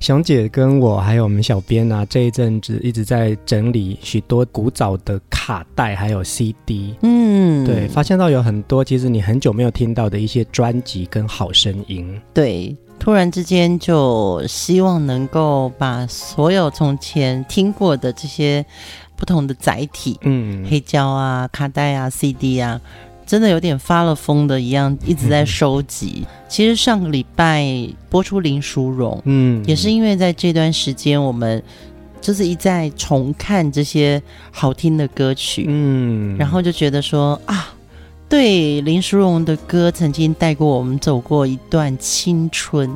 熊姐跟我还有我们小编啊，这一阵子一直在整理许多古早的卡带，还有 CD。嗯，对，发现到有很多其实你很久没有听到的一些专辑跟好声音。对，突然之间就希望能够把所有从前听过的这些不同的载体，嗯，黑胶啊、卡带啊、CD 啊。真的有点发了疯的一样，一直在收集。嗯、其实上个礼拜播出林淑荣，嗯，也是因为在这段时间，我们就是一再重看这些好听的歌曲，嗯，然后就觉得说啊。对，林淑荣的歌曾经带过我们走过一段青春。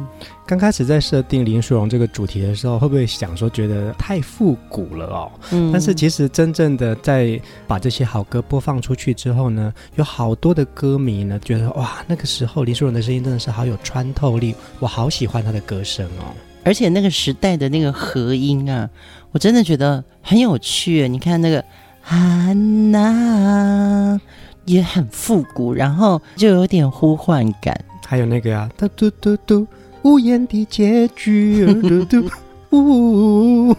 刚开始在设定林淑荣这个主题的时候，会不会想说觉得太复古了哦？嗯。但是其实真正的在把这些好歌播放出去之后呢，有好多的歌迷呢觉得哇，那个时候林淑荣的声音真的是好有穿透力，我好喜欢她的歌声哦。而且那个时代的那个和音啊，我真的觉得很有趣。你看那个安娜。也很复古，然后就有点呼唤感。还有那个啊，嘟嘟嘟嘟，无言的结局，嘟嘟呜。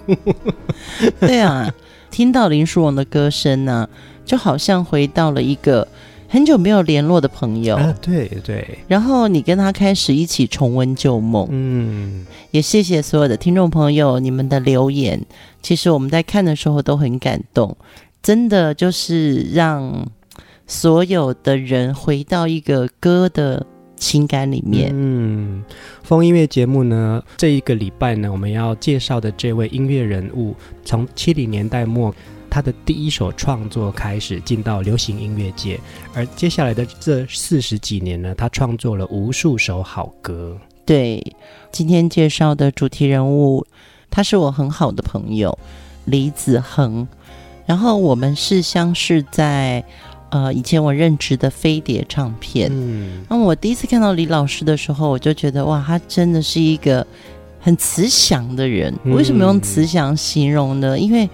对啊，听到林淑荣的歌声呢、啊，就好像回到了一个很久没有联络的朋友。啊，对对。然后你跟他开始一起重温旧梦。嗯，也谢谢所有的听众朋友，你们的留言，其实我们在看的时候都很感动，真的就是让。所有的人回到一个歌的情感里面。嗯，风音乐节目呢，这一个礼拜呢，我们要介绍的这位音乐人物，从七零年代末他的第一首创作开始，进到流行音乐界，而接下来的这四十几年呢，他创作了无数首好歌。对，今天介绍的主题人物，他是我很好的朋友李子恒，然后我们是相识在。呃，以前我任职的飞碟唱片，嗯，那我第一次看到李老师的时候，我就觉得哇，他真的是一个很慈祥的人。为什么用慈祥形容呢？因为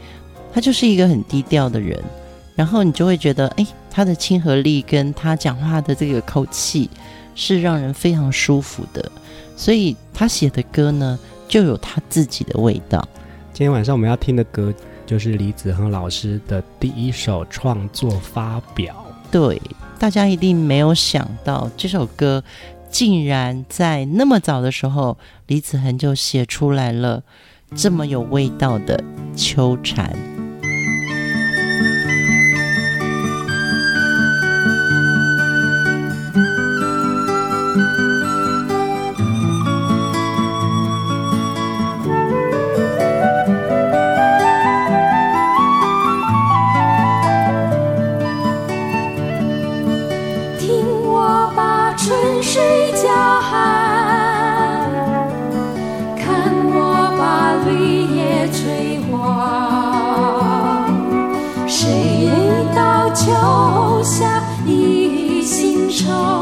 他就是一个很低调的人，然后你就会觉得，哎，他的亲和力跟他讲话的这个口气是让人非常舒服的。所以他写的歌呢，就有他自己的味道。今天晚上我们要听的歌。就是李子恒老师的第一首创作发表。对，大家一定没有想到这首歌竟然在那么早的时候，李子恒就写出来了这么有味道的《秋蝉》。我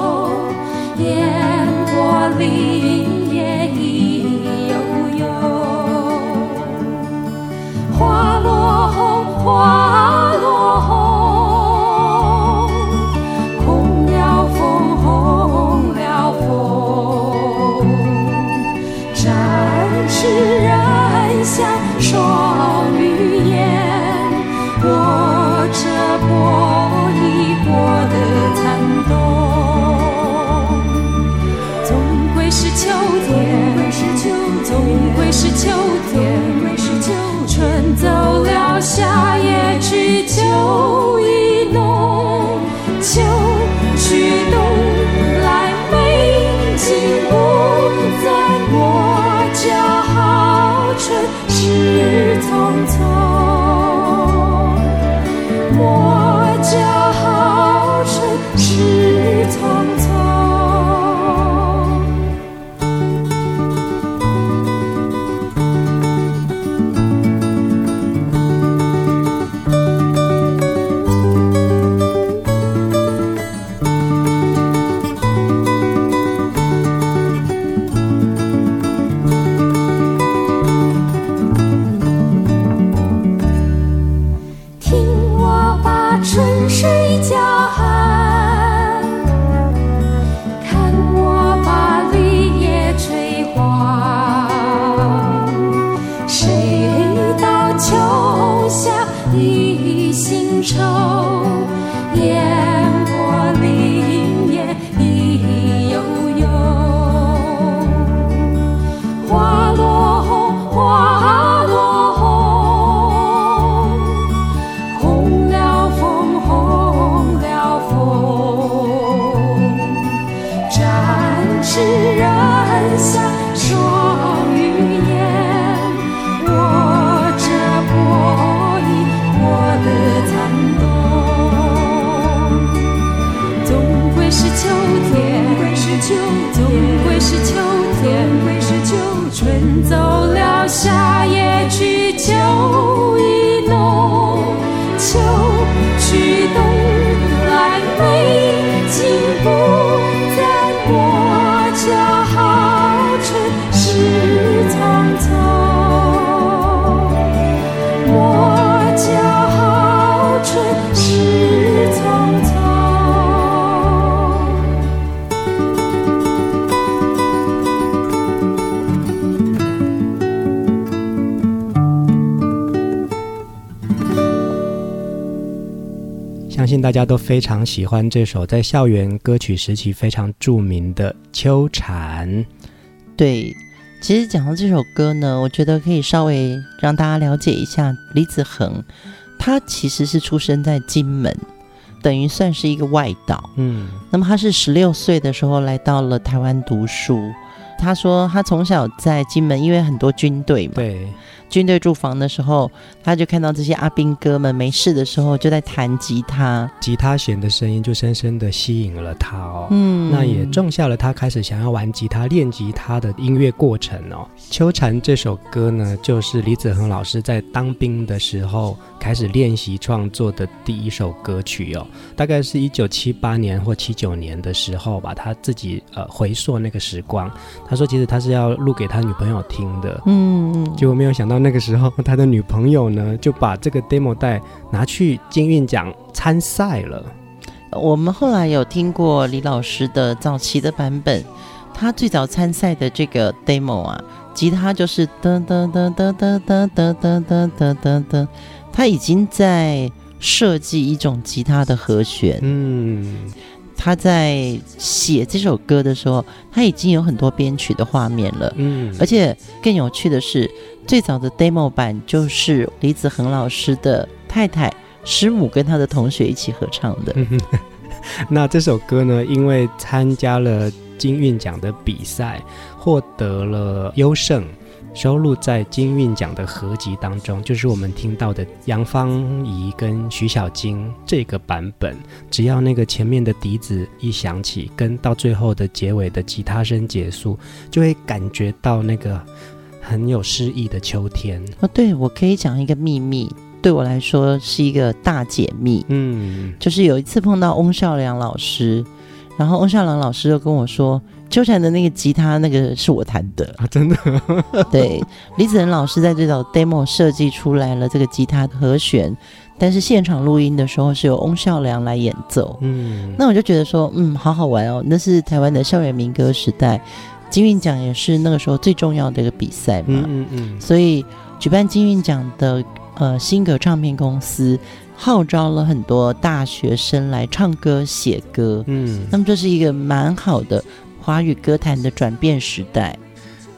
大家都非常喜欢这首在校园歌曲时期非常著名的《秋蝉》。对，其实讲到这首歌呢，我觉得可以稍微让大家了解一下李子恒，他其实是出生在金门，等于算是一个外岛。嗯，那么他是十六岁的时候来到了台湾读书。他说他从小在金门，因为很多军队嘛。对。军队驻防的时候，他就看到这些阿兵哥们没事的时候就在弹吉他，吉他弦的声音就深深的吸引了他哦。嗯，那也种下了他开始想要玩吉他、练吉他的音乐过程哦。《秋蝉》这首歌呢，就是李子恒老师在当兵的时候开始练习创作的第一首歌曲哦。大概是一九七八年或七九年的时候吧，他自己呃回溯那个时光，他说其实他是要录给他女朋友听的。嗯嗯，结果没有想到。那个时候，他的女朋友呢，就把这个 demo 带拿去金韵奖参赛了。我们后来有听过李老师的早期的版本，他最早参赛的这个 demo 啊，吉他就是噔噔噔噔噔噔噔噔噔噔噔噔，他已经在设计一种吉他的和弦。嗯。他在写这首歌的时候，他已经有很多编曲的画面了。嗯，而且更有趣的是，最早的 demo 版就是李子恒老师的太太师母跟他的同学一起合唱的。那这首歌呢，因为参加了金韵奖的比赛，获得了优胜。收录在金韵奖的合集当中，就是我们听到的杨芳仪跟徐小菁这个版本。只要那个前面的笛子一响起，跟到最后的结尾的吉他声结束，就会感觉到那个很有诗意的秋天。哦，对，我可以讲一个秘密，对我来说是一个大解密。嗯，就是有一次碰到翁孝良老师，然后翁孝良老师就跟我说。秋蝉的那个吉他，那个是我弹的啊，真的。对，李子仁老师在这首 demo 设计出来了这个吉他的和弦，但是现场录音的时候是由翁孝良来演奏。嗯，那我就觉得说，嗯，好好玩哦。那是台湾的校园民歌时代，金韵奖也是那个时候最重要的一个比赛嘛。嗯嗯嗯。所以举办金韵奖的呃新格唱片公司号召了很多大学生来唱歌写歌。嗯，那么这是一个蛮好的。华语歌坛的转变时代。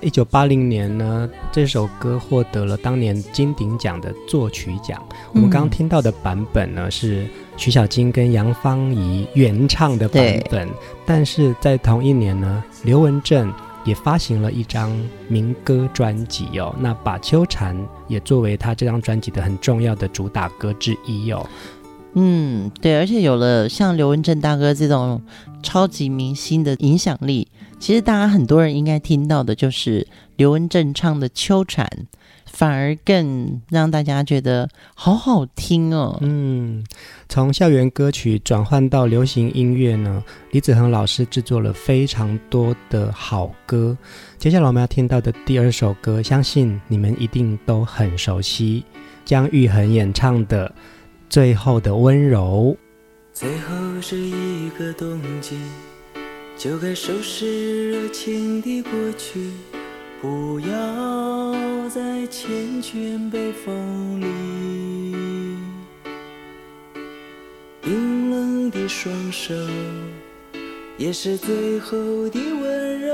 一九八零年呢，这首歌获得了当年金鼎奖的作曲奖。嗯、我们刚刚听到的版本呢，是徐小菁跟杨芳仪原唱的版本。但是在同一年呢，刘文正也发行了一张民歌专辑哦，那把《秋蝉》也作为他这张专辑的很重要的主打歌之一哦。嗯，对，而且有了像刘文正大哥这种超级明星的影响力，其实大家很多人应该听到的就是刘文正唱的《秋蝉》，反而更让大家觉得好好听哦。嗯，从校园歌曲转换到流行音乐呢，李子恒老师制作了非常多的好歌。接下来我们要听到的第二首歌，相信你们一定都很熟悉，姜育恒演唱的。最后的温柔，最后是一个冬季，就该收拾热情的过去，不要再缱绻北风里。冰冷的双手，也是最后的温柔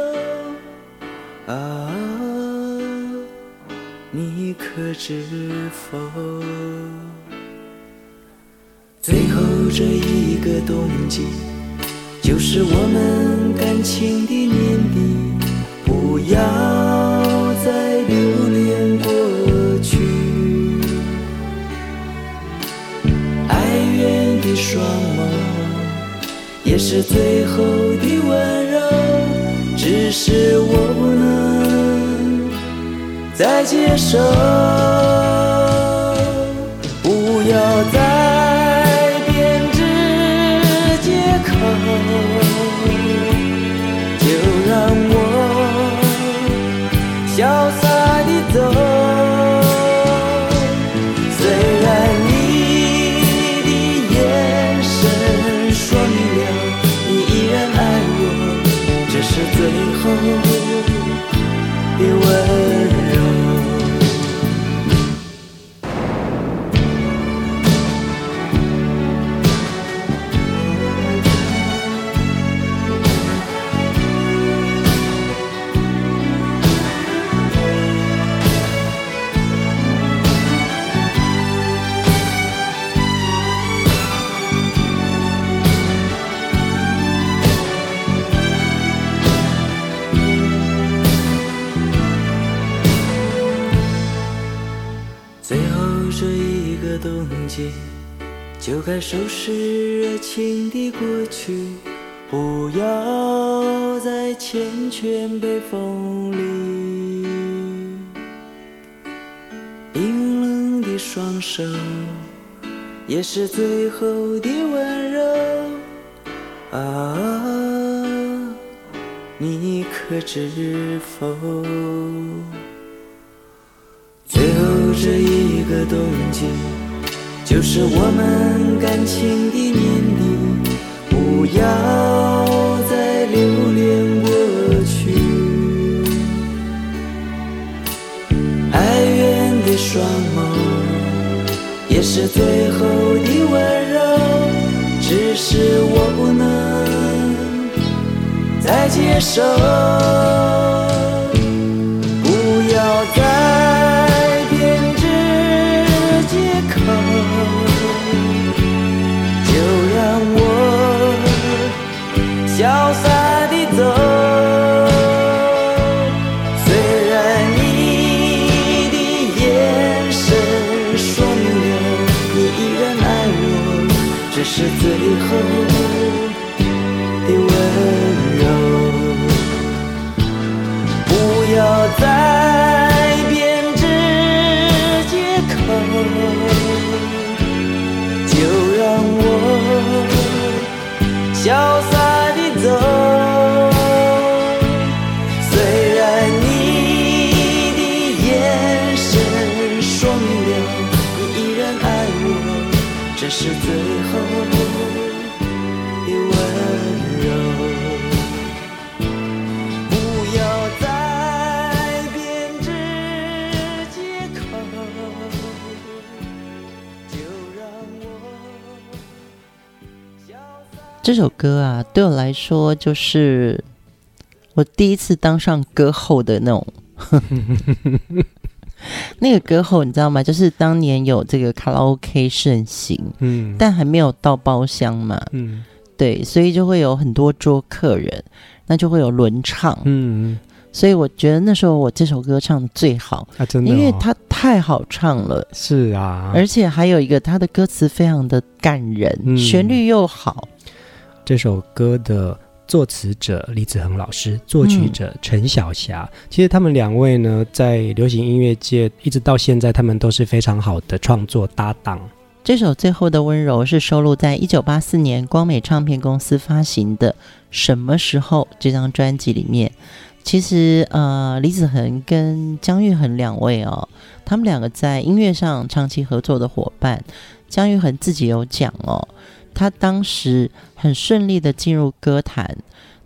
啊，你可知否？最后这一个冬季，就是我们感情的年底，不要再留恋过去，哀怨的双眸，也是最后的温柔，只是我不能再接受，不要再。潇洒的走虽然你的眼神说明了你依然爱我只是最后的吻。最后这一个冬季就该收拾热情的过去，不要再缱绻被风里。冰冷的双手，也是最后的温柔啊，你可知否？这一个冬季。就是我们感情的年底，不要再留恋过去，哀怨的双眸，也是最后的温柔，只是我不能再接受。这首歌啊，对我来说就是我第一次当上歌后的那种。那个歌后你知道吗？就是当年有这个卡拉 OK 盛行，嗯，但还没有到包厢嘛，嗯，对，所以就会有很多桌客人，那就会有轮唱，嗯，所以我觉得那时候我这首歌唱的最好啊，真的，因为它太好唱了，是啊，而且还有一个它的歌词非常的感人，嗯，旋律又好。这首歌的作词者李子恒老师，作曲者陈小霞，嗯，其实他们两位呢，在流行音乐界一直到现在，他们都是非常好的创作搭档。这首《最后的温柔》是收录在一九八四年光美唱片公司发行的《什么时候》这张专辑里面。其实，呃，李子恒跟姜育恒两位哦，他们两个在音乐上长期合作的伙伴。姜育恒自己有讲哦。他当时很顺利的进入歌坛，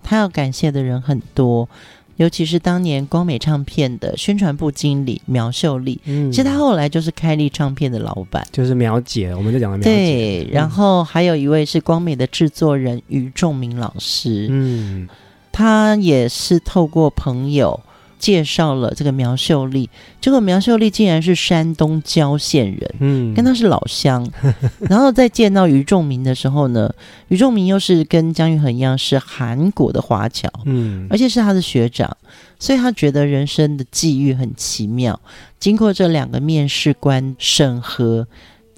他要感谢的人很多，尤其是当年光美唱片的宣传部经理苗秀丽，嗯，其实他后来就是开立唱片的老板，就是苗姐，我们就讲的苗姐。对，然后还有一位是光美的制作人于仲明老师，嗯，他也是透过朋友。介绍了这个苗秀丽，结果苗秀丽竟然是山东郊县人，嗯，跟他是老乡。然后在见到于仲明的时候呢，于仲明又是跟姜育恒一样是韩国的华侨，嗯，而且是他的学长，所以他觉得人生的际遇很奇妙。经过这两个面试官审核，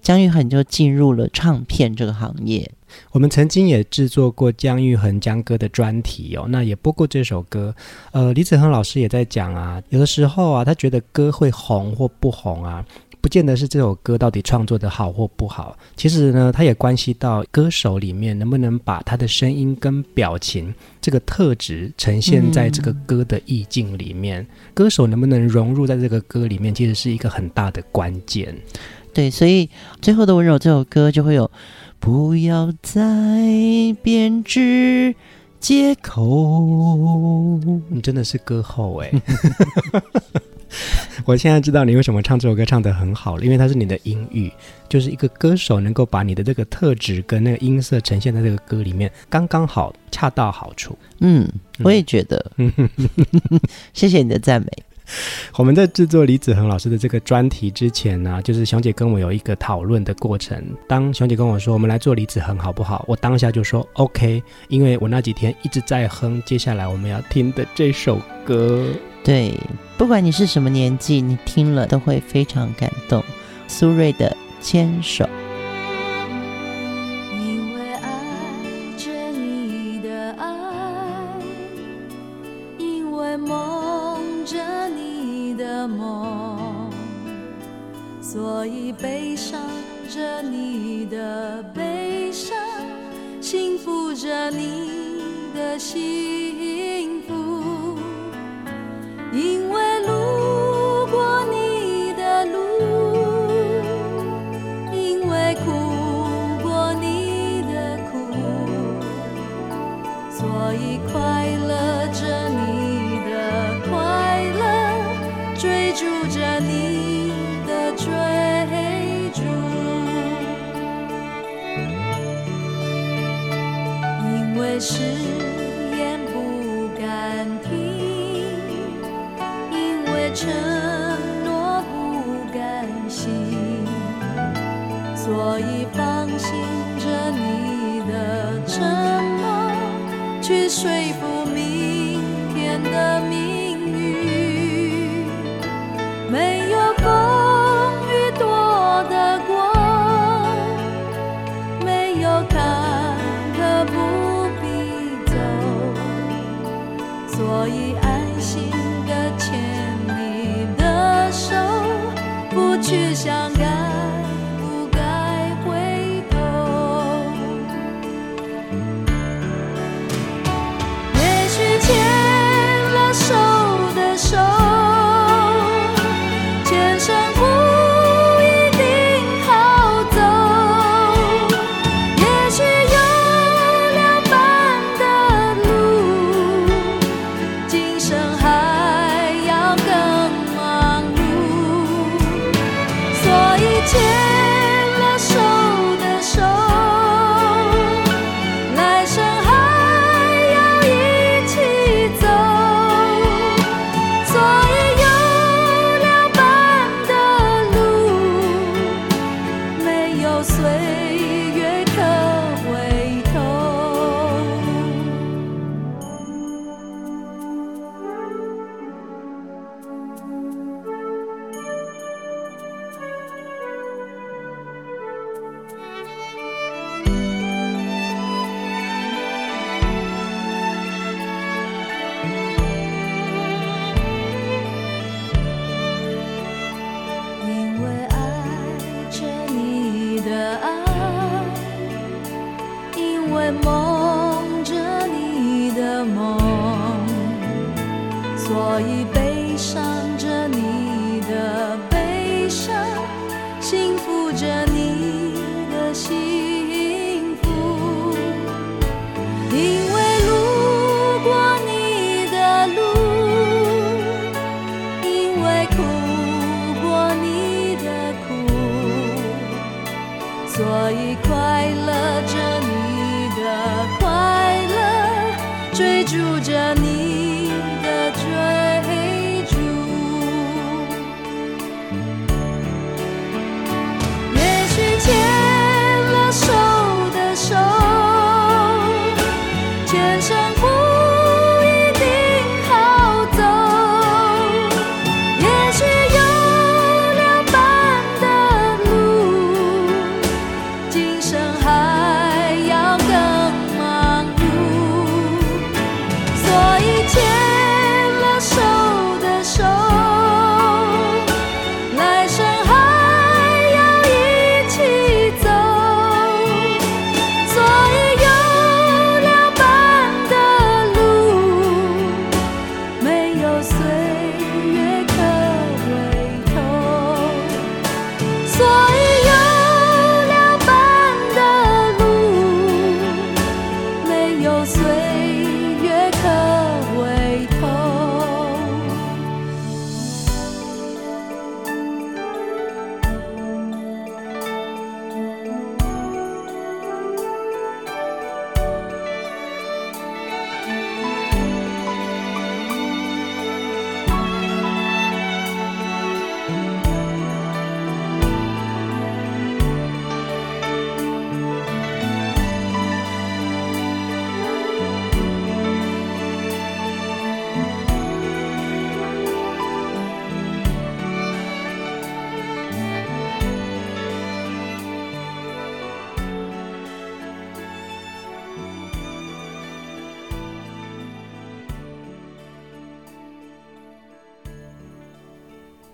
姜育恒就进入了唱片这个行业。我们曾经也制作过姜育恒姜哥的专题哦，那也播过这首歌。呃，李子恒老师也在讲啊，有的时候啊，他觉得歌会红或不红啊，不见得是这首歌到底创作的好或不好。其实呢，他也关系到歌手里面能不能把他的声音跟表情这个特质呈现在这个歌的意境里面，歌手能不能融入在这个歌里面，其实是一个很大的关键。对，所以最后的温柔这首歌就会有。不要再编织借口。你真的是歌后哎！我现在知道你为什么唱这首歌唱得很好了，因为它是你的音域，就是一个歌手能够把你的这个特质跟那个音色呈现在这个歌里面，刚刚好，恰到好处。嗯，我也觉得。谢谢你的赞美。我们在制作李子恒老师的这个专题之前呢，就是熊姐跟我有一个讨论的过程。当熊姐跟我说我们来做李子恒好不好，我当下就说 OK，因为我那几天一直在哼接下来我们要听的这首歌。对，不管你是什么年纪，你听了都会非常感动。苏芮的《牵手》。梦所以悲伤着你的悲伤，幸福着你的幸福，因为路过你的路，因为哭过你的苦，所以快乐着是。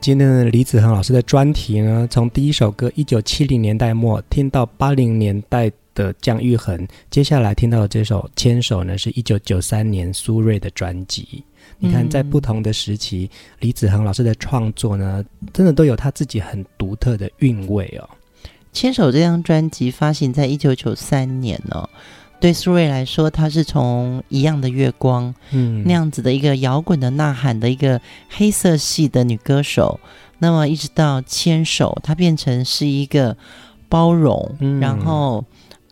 今天的李子恒老师的专题呢，从第一首歌一九七零年代末听到八零年代的姜育恒，接下来听到的这首《牵手》呢，是一九九三年苏芮的专辑。你看，在不同的时期，嗯、李子恒老师的创作呢，真的都有他自己很独特的韵味哦。《牵手》这张专辑发行在一九九三年哦。对苏芮来说，她是从《一样的月光》嗯。那样子的一个摇滚的呐喊的一个黑色系的女歌手，那么一直到《牵手》，她变成是一个包容，嗯、然后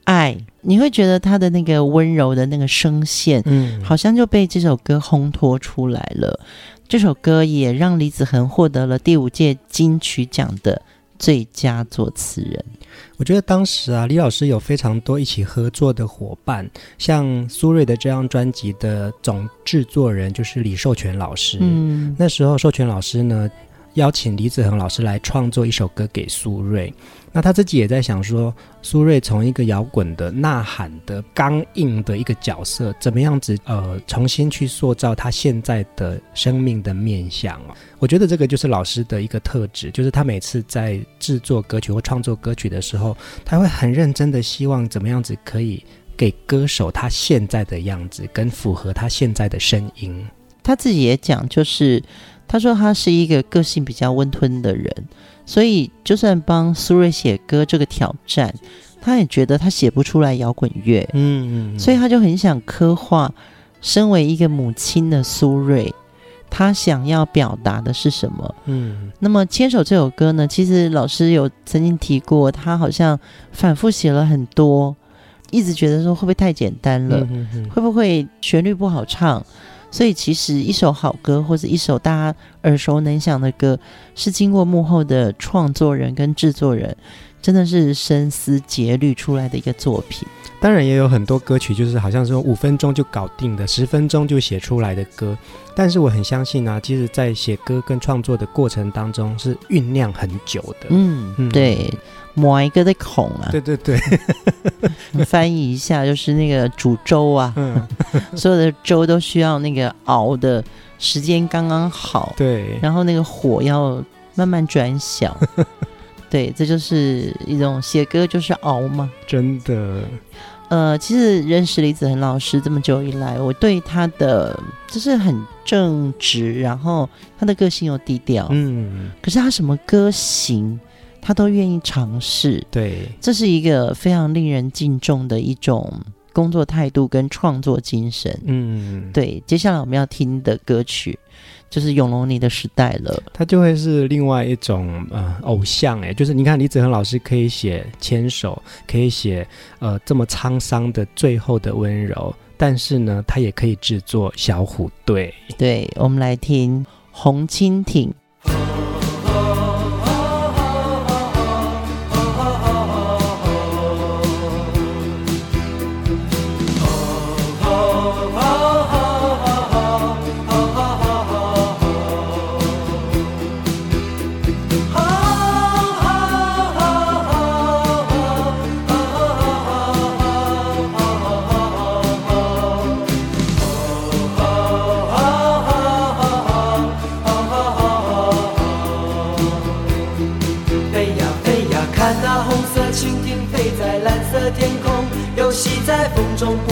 爱，你会觉得她的那个温柔的那个声线，嗯，好像就被这首歌烘托出来了。这首歌也让李子恒获得了第五届金曲奖的最佳作词人。我觉得当时啊，李老师有非常多一起合作的伙伴，像苏芮的这张专辑的总制作人就是李寿全老师。嗯，那时候寿全老师呢，邀请李子恒老师来创作一首歌给苏芮。那他自己也在想说，苏芮从一个摇滚的呐喊的刚硬的一个角色，怎么样子呃重新去塑造他现在的生命的面相哦。我觉得这个就是老师的一个特质，就是他每次在制作歌曲或创作歌曲的时候，他会很认真的希望怎么样子可以给歌手他现在的样子，跟符合他现在的声音。他自己也讲，就是他说他是一个个性比较温吞的人。所以，就算帮苏芮写歌这个挑战，他也觉得他写不出来摇滚乐。嗯嗯，嗯，所以他就很想刻画，身为一个母亲的苏芮，他想要表达的是什么？嗯，那么《牵手》这首歌呢，其实老师有曾经提过，他好像反复写了很多，一直觉得说会不会太简单了？会不会旋律不好唱？所以其实一首好歌或者一首大家耳熟能详的歌，是经过幕后的创作人跟制作人，真的是深思竭虑出来的一个作品。当然也有很多歌曲，就是好像说五分钟就搞定的，十分钟就写出来的歌。但是我很相信啊，其实，在写歌跟创作的过程当中，是酝酿很久的。嗯，嗯对。某一个的孔啊，对对对，翻译一下就是那个煮粥啊，嗯、所有的粥都需要那个熬的时间刚刚好，对，然后那个火要慢慢转小，对，这就是一种写歌就是熬嘛，真的。呃，其实认识李子恒老师这么久以来，我对他的就是很正直，然后他的个性又低调，嗯，可是他什么歌型，他都愿意尝试，对，这是一个非常令人敬重的一种工作态度跟创作精神。嗯，对。接下来我们要听的歌曲就是《永隆你的时代》了，他就会是另外一种呃偶像哎，就是你看李子恒老师可以写牵手，可以写呃这么沧桑的最后的温柔。但是呢，他也可以制作小虎队。对，我们来听红蜻蜓。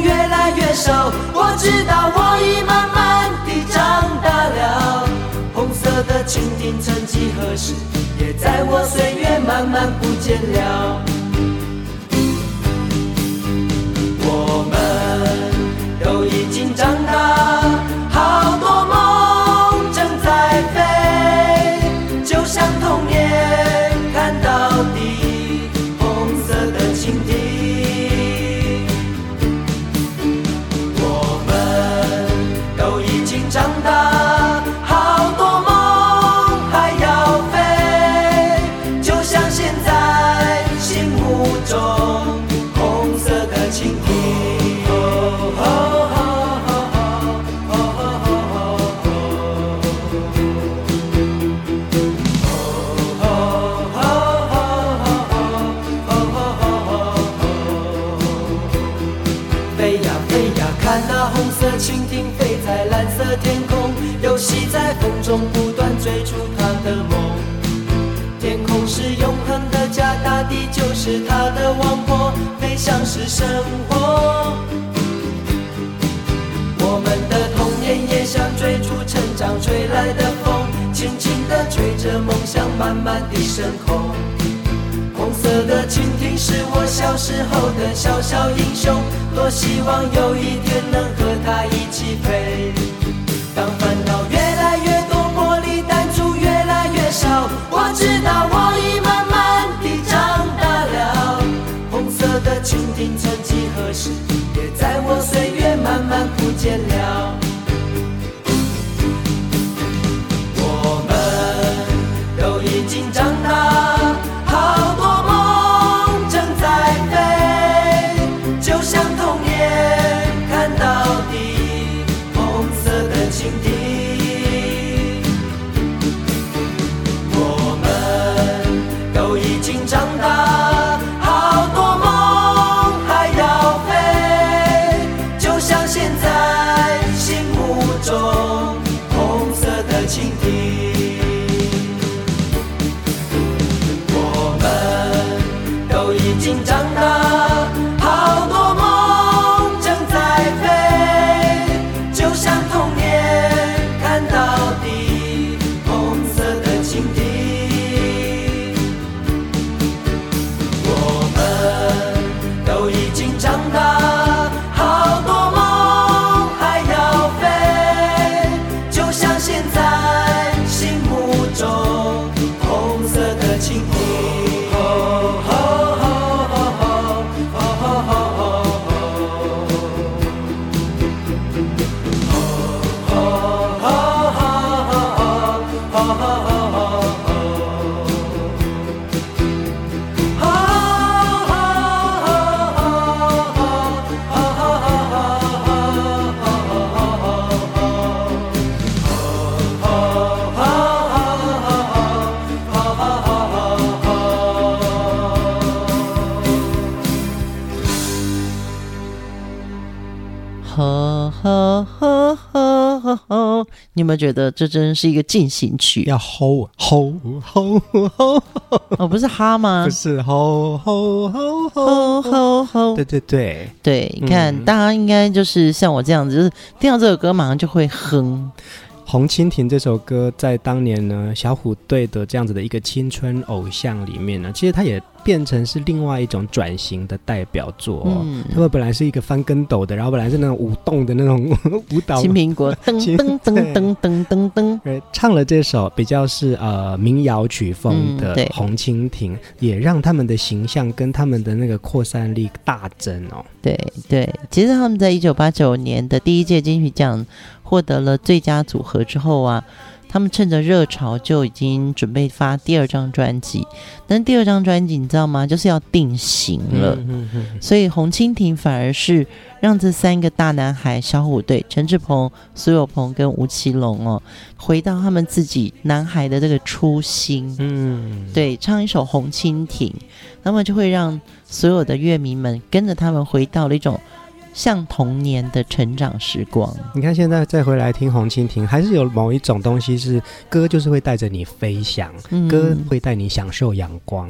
越来越少，我知道我已慢慢地长大了。红色的蜻蜓，曾几何时，也在我岁月慢慢不见了。的蜻蜓飞在蓝色天空，游戏在风中不断追逐他的梦，天空是永恒的家，大地就是他的王国，飞翔是生活。我们的童年也像追逐成长吹来的风，轻轻地吹着梦想，慢慢地升空。色的蜻蜓是我小时候的小小英雄，多希望有一天能和它一起飞。当烦恼越来越多，玻璃弹珠越来越少我知道我已慢慢地长大了，红色的蜻蜓曾几何时，也在我岁月慢慢不见有没有觉得这真是一个进行曲？要吼吼吼吼！哦，不是哈吗？不是吼吼吼吼吼吼吼。对对对对，你看，嗯、大家应该就是像我这样子，就是听到这首歌马上就会哼。《红蜻蜓》这首歌在当年呢，小虎队的这样子的一个青春偶像里面呢，其实它也变成是另外一种转型的代表作。哦。嗯，他们本来是一个翻跟斗的，然后本来是那种舞动的那种舞蹈。青苹果噔噔噔噔噔噔噔，唱了这首比较是呃民谣曲风的《红蜻蜓》，嗯，也让他们的形象跟他们的那个扩散力大增哦。对对，其实他们在一九八九年的第一届金曲奖。获得了最佳组合之后啊，他们趁着热潮就已经准备发第二张专辑。但第二张专辑你知道吗？就是要定型了。嗯嗯嗯、所以红蜻蜓反而是让这三个大男孩小虎队陈志朋、苏有朋跟吴奇隆哦，回到他们自己男孩的这个初心。嗯，对，唱一首《红蜻蜓》，那么就会让所有的乐迷们跟着他们回到了一种。像童年的成长时光，你看现在再回来听《红蜻蜓》，还是有某一种东西是歌，就是会带着你飞翔，嗯、歌会带你享受阳光。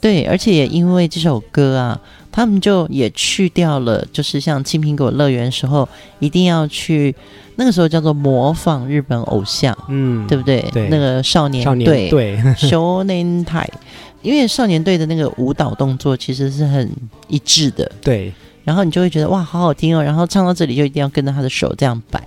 对，而且也因为这首歌啊，他们就也去掉了，就是像青苹果乐园时候一定要去，那个时候叫做模仿日本偶像，嗯，对不对？对，那个少年队，对，少年队，因为少年队的那个舞蹈动作其实是很一致的，对。然后你就会觉得哇，好好听哦！然后唱到这里就一定要跟着他的手这样摆。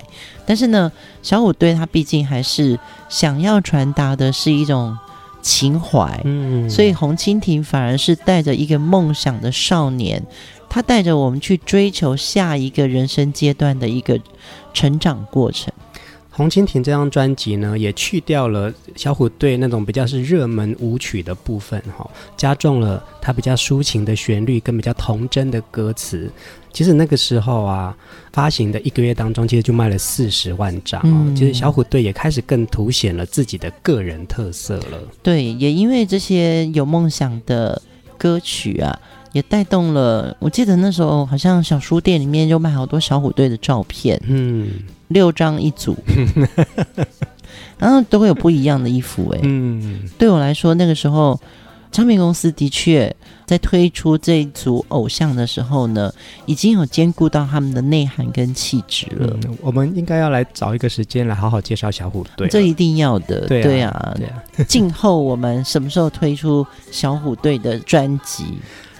但是呢，小虎队他毕竟还是想要传达的是一种情怀，嗯，所以红蜻蜓反而是带着一个梦想的少年，他带着我们去追求下一个人生阶段的一个成长过程。红蜻蜓这张专辑呢，也去掉了小虎队那种比较是热门舞曲的部分，哈，加重了它比较抒情的旋律跟比较童真的歌词。其实那个时候啊，发行的一个月当中，其实就卖了四十万张哦。嗯、其实小虎队也开始更凸显了自己的个人特色了。对，也因为这些有梦想的歌曲啊，也带动了。我记得那时候好像小书店里面就卖好多小虎队的照片。嗯。六张一组，然后都会有不一样的衣服哎。嗯，对我来说，那个时候唱片公司的确在推出这一组偶像的时候呢，已经有兼顾到他们的内涵跟气质了。嗯，我们应该要来找一个时间来好好介绍小虎队，这一定要的。对啊，对啊。对啊，静候我们什么时候推出小虎队的专辑？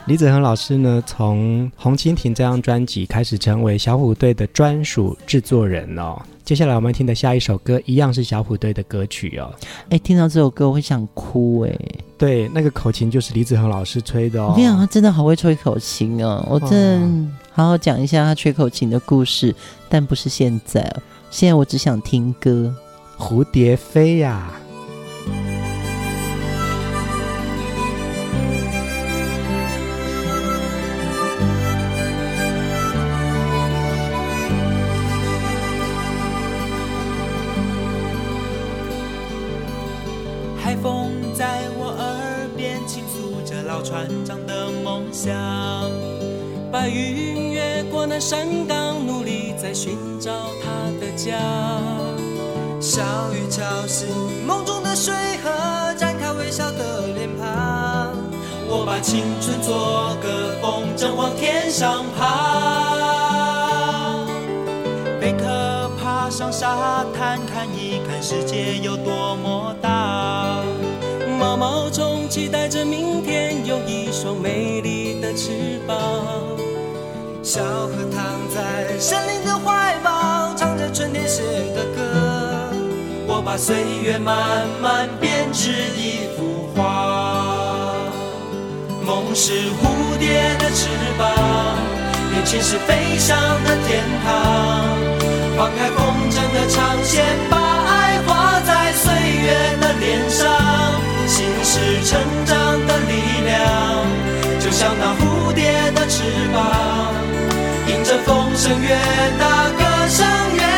李子恒老师呢，从《红蜻蜓》这张专辑开始成为小虎队的专属制作人哦。接下来我们听的下一首歌，一样是小虎队的歌曲哦。哎，听到这首歌我会想哭哎。对，那个口琴就是李子恒老师吹的哦。我跟你讲，他真的好会吹口琴哦。我真的好好讲一下他吹口琴的故事，但不是现在。现在我只想听歌，《蝴蝶飞》呀。白山岗，努力在寻找他的家。小雨敲醒梦中的水河，展开微笑的脸庞。我把青春做个风筝往天上爬。贝壳爬上沙滩，看一看世界有多么大。毛毛虫期待着明天有一双美丽的翅膀。小河躺在森林的怀抱，唱着春天写的歌。我把岁月慢慢编织一幅画。梦是蝴蝶的翅膀，年轻是飞翔的天堂。放开风筝的长线，把爱画在岁月的脸上。心是成长的力量，就像那蝴蝶的翅膀。迎着风声越大，歌声越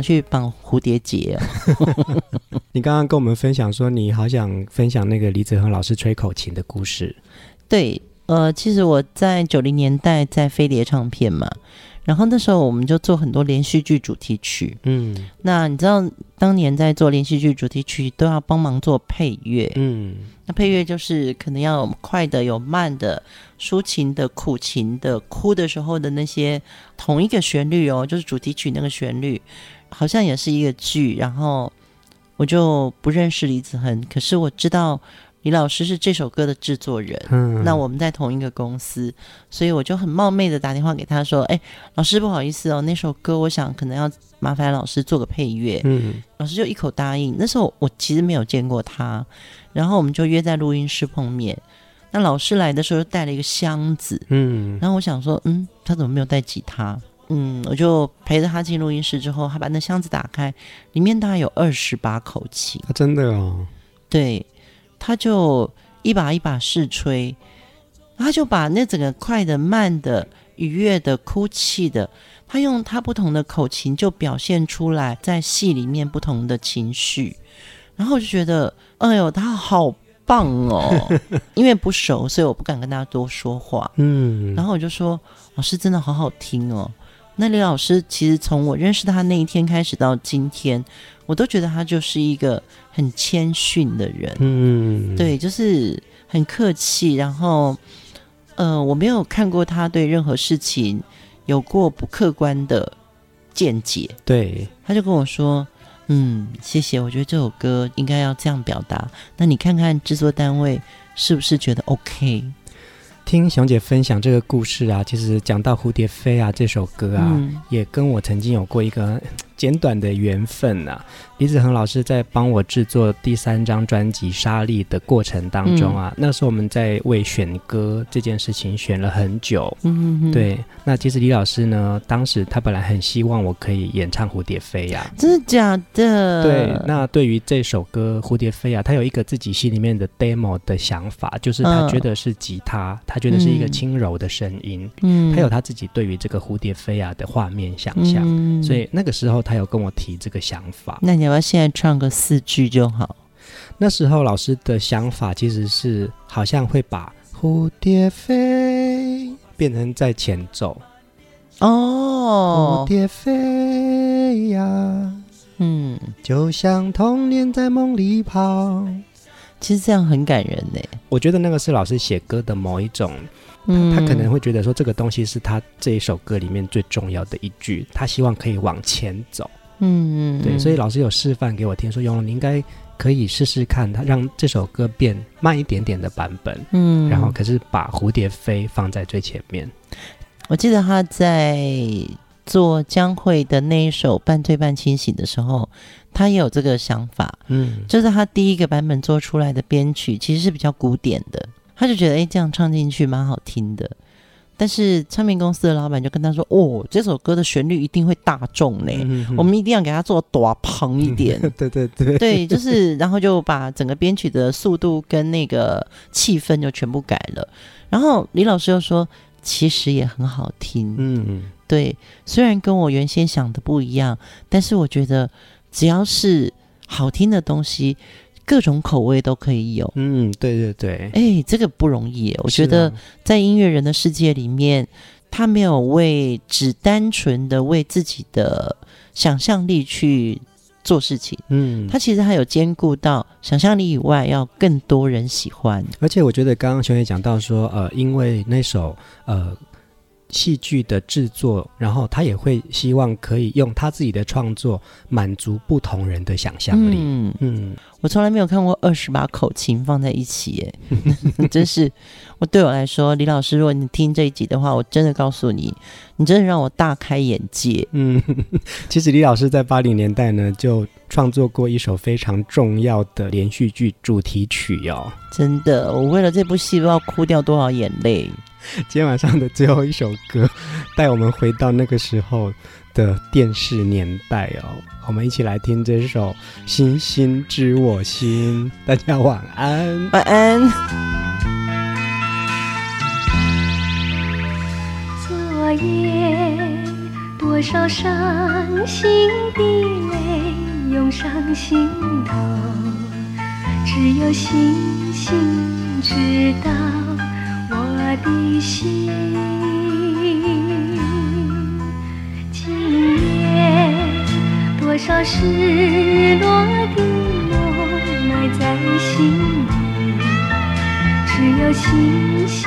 想去绑蝴蝶结哦！你刚刚跟我们分享说，你好想分享那个李子恒老师吹口琴的故事。对，呃，其实我在九零年代在飞碟唱片嘛，然后那时候我们就做很多连续剧主题曲。嗯，那你知道当年在做连续剧主题曲都要帮忙做配乐。嗯，那配乐就是可能要有快的，有慢的。抒情的、苦情的、哭的时候的那些同一个旋律哦，就是主题曲那个旋律，好像也是一个剧。然后我就不认识李子恒，可是我知道李老师是这首歌的制作人。嗯，那我们在同一个公司，所以我就很冒昧的打电话给他说：“哎，老师不好意思哦，那首歌我想可能要麻烦老师做个配乐。”嗯，老师就一口答应。那时候我其实没有见过他，然后我们就约在录音室碰面。那老师来的时候带了一个箱子，嗯，然后我想说，嗯，他怎么没有带吉他？嗯，我就陪着他进录音室之后，他把那箱子打开，里面大概有二十把口琴，啊，真的哦，对，他就一把一把试吹，他就把那整个快的、慢的、愉悦的、哭泣的，他用他不同的口琴就表现出来在戏里面不同的情绪，然后我就觉得，哎呦，他好。棒哦，因为不熟，所以我不敢跟大家多说话。嗯，然后我就说，老师真的好好听哦。那李老师其实从我认识他那一天开始到今天，我都觉得他就是一个很谦逊的人。嗯，对，就是很客气。然后，呃，我没有看过他对任何事情有过不客观的见解。对，他就跟我说。嗯，谢谢。我觉得这首歌应该要这样表达。那你看看制作单位是不是觉得 OK？听熊姐分享这个故事啊，其实讲到《蝴蝶飞》啊这首歌啊，嗯、也跟我曾经有过一个。简短的缘分啊，李子恒老师在帮我制作第三张专辑《沙粒》的过程当中啊，嗯、那时候我们在为选歌这件事情选了很久。嗯对。那其实李老师呢，当时他本来很希望我可以演唱《蝴蝶飞》呀，真的假的？对。那对于这首歌《蝴蝶飞》啊，他有一个自己心里面的 demo 的想法，就是他觉得是吉他，嗯、他觉得是一个轻柔的声音。嗯。他有他自己对于这个《蝴蝶飞》啊的画面想象，嗯、所以那个时候。他有跟我提这个想法，那你要不要现在唱个四句就好？那时候老师的想法其实是好像会把蝴蝶飞变成在前奏。哦，蝴蝶飞呀，嗯，就像童年在梦里跑，其实这样很感人呢。我觉得那个是老师写歌的某一种，嗯，他可能会觉得说这个东西是他这一首歌里面最重要的一句，他希望可以往前走。嗯嗯，对，所以老师有示范给我听，说永龙你应该可以试试看，他让这首歌变慢一点点的版本。嗯，然后可是把蝴蝶飞放在最前面。我记得他在做江蕙的那一首《半醉半清醒》的时候。他也有这个想法，嗯，就是他第一个版本做出来的编曲其实是比较古典的，他就觉得哎，这样唱进去蛮好听的。但是唱片公司的老板就跟他说：“哦，这首歌的旋律一定会大众嘞，嗯、我们一定要给他做大棚一点。嗯”对对对，对，就是然后就把整个编曲的速度跟那个气氛就全部改了。然后李老师又说：“其实也很好听。”嗯，对，虽然跟我原先想的不一样，但是我觉得。只要是好听的东西，各种口味都可以有。嗯，对对对。哎、欸，这个不容易。我觉得在音乐人的世界里面，他没有为只单纯的为自己的想象力去做事情。嗯，他其实还有兼顾到想象力以外，要更多人喜欢。而且我觉得刚刚熊也讲到说，呃，因为那首呃。戏剧的制作，然后他也会希望可以用他自己的创作满足不同人的想象力。嗯嗯，我从来没有看过二十把口琴放在一起，耶，真是我对我来说，李老师，如果你听这一集的话，我真的告诉你，你真的让我大开眼界。嗯，其实李老师在八零年代呢，就创作过一首非常重要的连续剧主题曲哟、哦。真的，我为了这部戏不知道哭掉多少眼泪。今天晚上的最后一首歌，带我们回到那个时候的电视年代哦。我们一起来听这首《星星知我心》，大家晚安，晚安。昨夜多少伤心的泪涌上心头，只有星星知道。我的心，今夜多少失落的梦埋在心底，只有星星